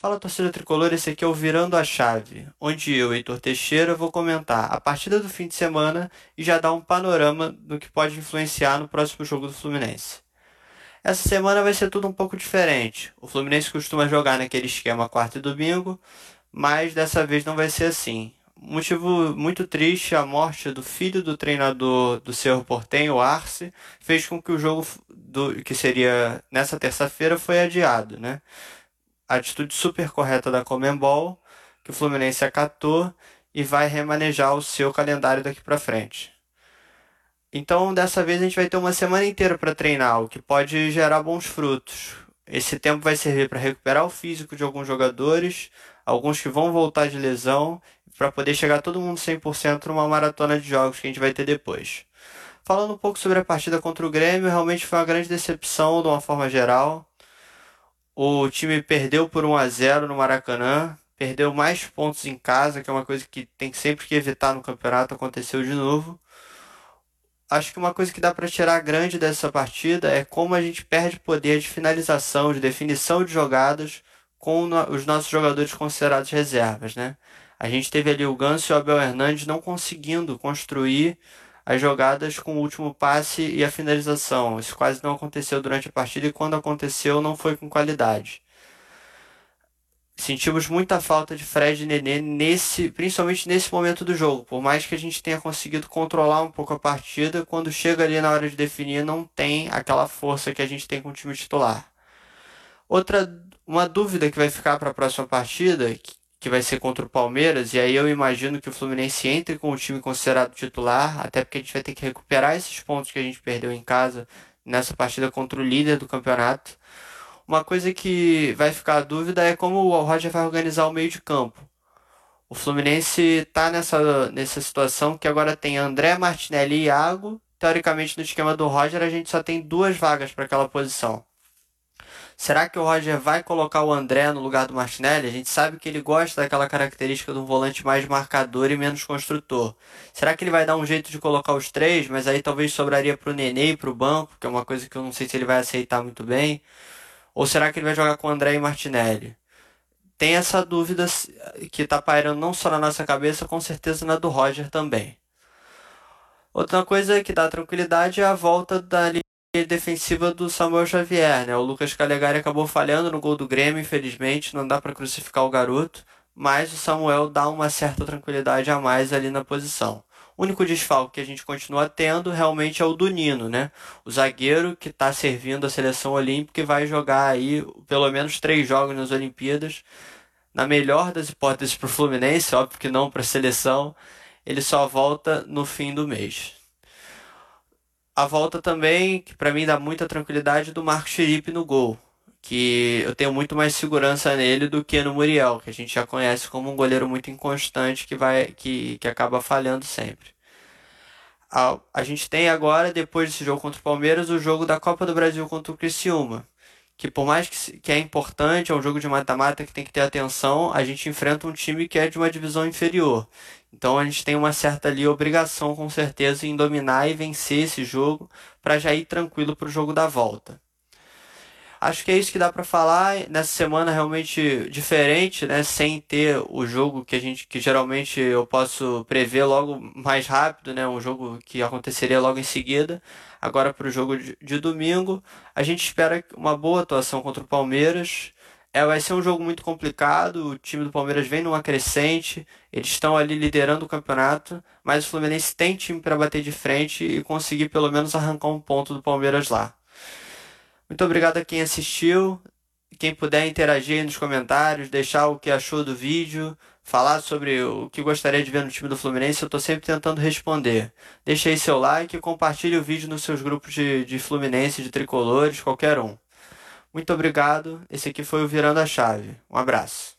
Fala torcida tricolor, esse aqui é o Virando a Chave, onde eu, Heitor Teixeira, vou comentar a partida do fim de semana e já dar um panorama do que pode influenciar no próximo jogo do Fluminense. Essa semana vai ser tudo um pouco diferente. O Fluminense costuma jogar naquele esquema quarta e domingo, mas dessa vez não vai ser assim. Motivo muito triste, a morte do filho do treinador do Cerro Portenho, Arce, fez com que o jogo do, que seria nessa terça-feira foi adiado, né? Atitude super correta da Comembol, que o Fluminense acatou e vai remanejar o seu calendário daqui para frente. Então, dessa vez a gente vai ter uma semana inteira para treinar, o que pode gerar bons frutos. Esse tempo vai servir para recuperar o físico de alguns jogadores, alguns que vão voltar de lesão, para poder chegar todo mundo 100% numa maratona de jogos que a gente vai ter depois. Falando um pouco sobre a partida contra o Grêmio, realmente foi uma grande decepção de uma forma geral. O time perdeu por 1 a 0 no Maracanã, perdeu mais pontos em casa, que é uma coisa que tem sempre que evitar no campeonato, aconteceu de novo. Acho que uma coisa que dá para tirar grande dessa partida é como a gente perde poder de finalização, de definição de jogadas com os nossos jogadores considerados reservas, né? A gente teve ali o Ganso e o Abel Hernandes não conseguindo construir as jogadas com o último passe e a finalização. Isso quase não aconteceu durante a partida e quando aconteceu não foi com qualidade. Sentimos muita falta de Fred e Nenê nesse, principalmente nesse momento do jogo. Por mais que a gente tenha conseguido controlar um pouco a partida, quando chega ali na hora de definir não tem aquela força que a gente tem com o time titular. Outra uma dúvida que vai ficar para a próxima partida, que vai ser contra o Palmeiras, e aí eu imagino que o Fluminense entre com o time considerado titular, até porque a gente vai ter que recuperar esses pontos que a gente perdeu em casa nessa partida contra o líder do campeonato. Uma coisa que vai ficar a dúvida é como o Roger vai organizar o meio de campo. O Fluminense está nessa, nessa situação que agora tem André, Martinelli e Iago. Teoricamente, no esquema do Roger, a gente só tem duas vagas para aquela posição. Será que o Roger vai colocar o André no lugar do Martinelli? A gente sabe que ele gosta daquela característica de um volante mais marcador e menos construtor. Será que ele vai dar um jeito de colocar os três, mas aí talvez sobraria para o Nenê e para o banco, que é uma coisa que eu não sei se ele vai aceitar muito bem? Ou será que ele vai jogar com o André e Martinelli? Tem essa dúvida que está pairando não só na nossa cabeça, com certeza na do Roger também. Outra coisa que dá tranquilidade é a volta da defensiva do Samuel Xavier, né? O Lucas Calegari acabou falhando no gol do Grêmio, infelizmente, não dá para crucificar o garoto, mas o Samuel dá uma certa tranquilidade a mais ali na posição. O único desfalque que a gente continua tendo realmente é o do Nino, né? O zagueiro que está servindo a seleção olímpica e vai jogar aí pelo menos três jogos nas Olimpíadas. Na melhor das hipóteses para o Fluminense, óbvio que não para a seleção, ele só volta no fim do mês. A volta também, que para mim dá muita tranquilidade, do Marco Chiripe no gol. Que eu tenho muito mais segurança nele do que no Muriel, que a gente já conhece como um goleiro muito inconstante que, vai, que, que acaba falhando sempre. A, a gente tem agora, depois desse jogo contra o Palmeiras, o jogo da Copa do Brasil contra o Criciúma que por mais que, que é importante, é um jogo de mata-mata que tem que ter atenção, a gente enfrenta um time que é de uma divisão inferior. Então a gente tem uma certa ali obrigação, com certeza, em dominar e vencer esse jogo para já ir tranquilo para o jogo da volta. Acho que é isso que dá para falar nessa semana realmente diferente, né? Sem ter o jogo que a gente que geralmente eu posso prever logo mais rápido, né? Um jogo que aconteceria logo em seguida. Agora para o jogo de, de domingo, a gente espera uma boa atuação contra o Palmeiras. É, vai ser um jogo muito complicado. O time do Palmeiras vem numa crescente. Eles estão ali liderando o campeonato. Mas o Fluminense tem time para bater de frente e conseguir pelo menos arrancar um ponto do Palmeiras lá. Muito obrigado a quem assistiu. Quem puder interagir nos comentários, deixar o que achou do vídeo, falar sobre o que gostaria de ver no time do Fluminense, eu estou sempre tentando responder. Deixe aí seu like e compartilhe o vídeo nos seus grupos de, de Fluminense, de tricolores, qualquer um. Muito obrigado. Esse aqui foi o Virando a Chave. Um abraço.